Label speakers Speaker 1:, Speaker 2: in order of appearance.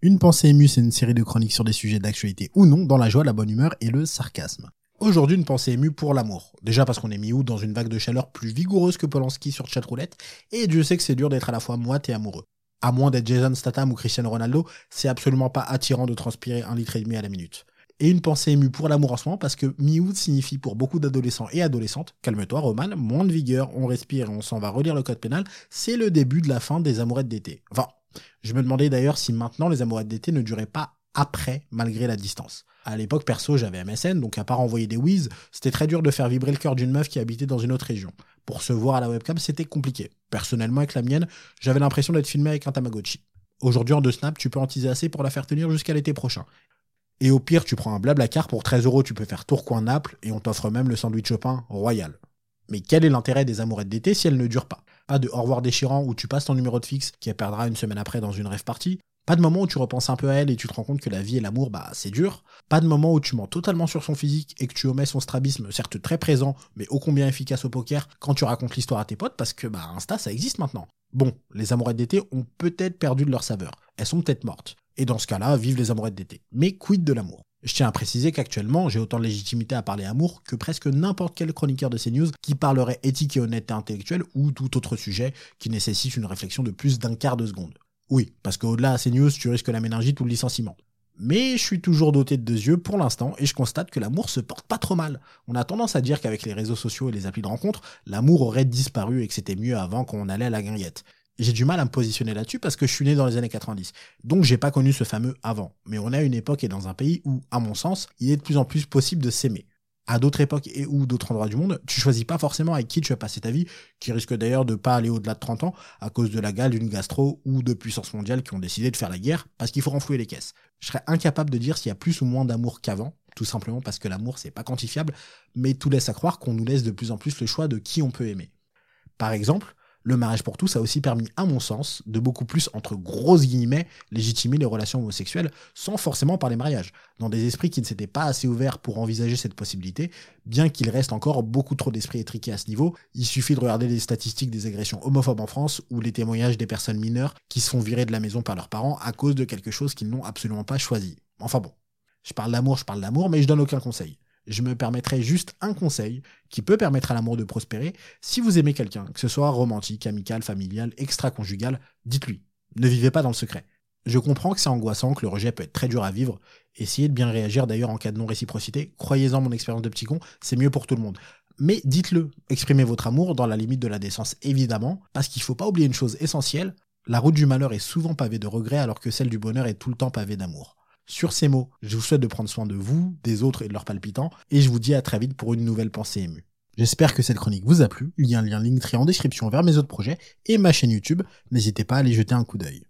Speaker 1: Une pensée émue, c'est une série de chroniques sur des sujets d'actualité ou non, dans la joie, la bonne humeur et le sarcasme. Aujourd'hui, une pensée émue pour l'amour. Déjà parce qu'on est mi-août dans une vague de chaleur plus vigoureuse que Polanski sur chatroulette, et Dieu sait que c'est dur d'être à la fois moite et amoureux. À moins d'être Jason Statham ou Cristiano Ronaldo, c'est absolument pas attirant de transpirer un litre et demi à la minute. Et une pensée émue pour l'amour en ce moment parce que mi-août signifie pour beaucoup d'adolescents et adolescentes, calme-toi Roman, moins de vigueur, on respire et on s'en va relire le code pénal, c'est le début de la fin des amourettes d'été. Je me demandais d'ailleurs si maintenant les amourettes d'été ne duraient pas après, malgré la distance. À l'époque, perso, j'avais MSN, donc à part envoyer des whiz, c'était très dur de faire vibrer le cœur d'une meuf qui habitait dans une autre région. Pour se voir à la webcam, c'était compliqué. Personnellement, avec la mienne, j'avais l'impression d'être filmé avec un Tamagotchi. Aujourd'hui, en deux snaps, tu peux en teaser assez pour la faire tenir jusqu'à l'été prochain. Et au pire, tu prends un blabla car pour 13 euros, tu peux faire tour coin Naples et on t'offre même le sandwich au pain royal. Mais quel est l'intérêt des amourettes d'été si elles ne durent pas? Pas de au revoir déchirant où tu passes ton numéro de fixe qui perdra une semaine après dans une rêve partie. Pas de moment où tu repenses un peu à elle et tu te rends compte que la vie et l'amour, bah, c'est dur. Pas de moment où tu mens totalement sur son physique et que tu omets son strabisme, certes très présent, mais ô combien efficace au poker quand tu racontes l'histoire à tes potes parce que, bah, Insta, ça existe maintenant. Bon, les amourettes d'été ont peut-être perdu de leur saveur. Elles sont peut-être mortes. Et dans ce cas-là, vive les amourettes d'été. Mais quid de l'amour? Je tiens à préciser qu'actuellement, j'ai autant de légitimité à parler amour que presque n'importe quel chroniqueur de CNews qui parlerait éthique et honnêteté intellectuelle ou tout autre sujet qui nécessite une réflexion de plus d'un quart de seconde. Oui, parce qu'au-delà à CNews, tu risques la méningite ou le licenciement. Mais je suis toujours doté de deux yeux pour l'instant et je constate que l'amour se porte pas trop mal. On a tendance à dire qu'avec les réseaux sociaux et les applis de rencontre, l'amour aurait disparu et que c'était mieux avant qu'on allait à la guinguette j'ai du mal à me positionner là-dessus parce que je suis né dans les années 90. Donc j'ai pas connu ce fameux avant. Mais on a une époque et dans un pays où, à mon sens, il est de plus en plus possible de s'aimer. À d'autres époques et ou d'autres endroits du monde, tu choisis pas forcément avec qui tu vas passer ta vie, qui risque d'ailleurs de pas aller au-delà de 30 ans à cause de la gale d'une gastro ou de puissances mondiales qui ont décidé de faire la guerre parce qu'il faut renflouer les caisses. Je serais incapable de dire s'il y a plus ou moins d'amour qu'avant, tout simplement parce que l'amour c'est pas quantifiable, mais tout laisse à croire qu'on nous laisse de plus en plus le choix de qui on peut aimer. Par exemple, le mariage pour tous a aussi permis, à mon sens, de beaucoup plus, entre grosses guillemets, légitimer les relations homosexuelles sans forcément parler mariage, dans des esprits qui ne s'étaient pas assez ouverts pour envisager cette possibilité, bien qu'il reste encore beaucoup trop d'esprits étriqués à ce niveau. Il suffit de regarder les statistiques des agressions homophobes en France ou les témoignages des personnes mineures qui se font virer de la maison par leurs parents à cause de quelque chose qu'ils n'ont absolument pas choisi. Enfin bon, je parle d'amour, je parle d'amour, mais je donne aucun conseil je me permettrai juste un conseil qui peut permettre à l'amour de prospérer. Si vous aimez quelqu'un, que ce soit romantique, amical, familial, extra-conjugal, dites-lui. Ne vivez pas dans le secret. Je comprends que c'est angoissant, que le rejet peut être très dur à vivre. Essayez de bien réagir d'ailleurs en cas de non-réciprocité. Croyez-en mon expérience de petit con, c'est mieux pour tout le monde. Mais dites-le, exprimez votre amour dans la limite de la décence évidemment, parce qu'il ne faut pas oublier une chose essentielle, la route du malheur est souvent pavée de regrets alors que celle du bonheur est tout le temps pavée d'amour. Sur ces mots, je vous souhaite de prendre soin de vous, des autres et de leurs palpitants, et je vous dis à très vite pour une nouvelle pensée émue. J'espère que cette chronique vous a plu, il y a un lien Linktree en description vers mes autres projets et ma chaîne YouTube, n'hésitez pas à aller jeter un coup d'œil.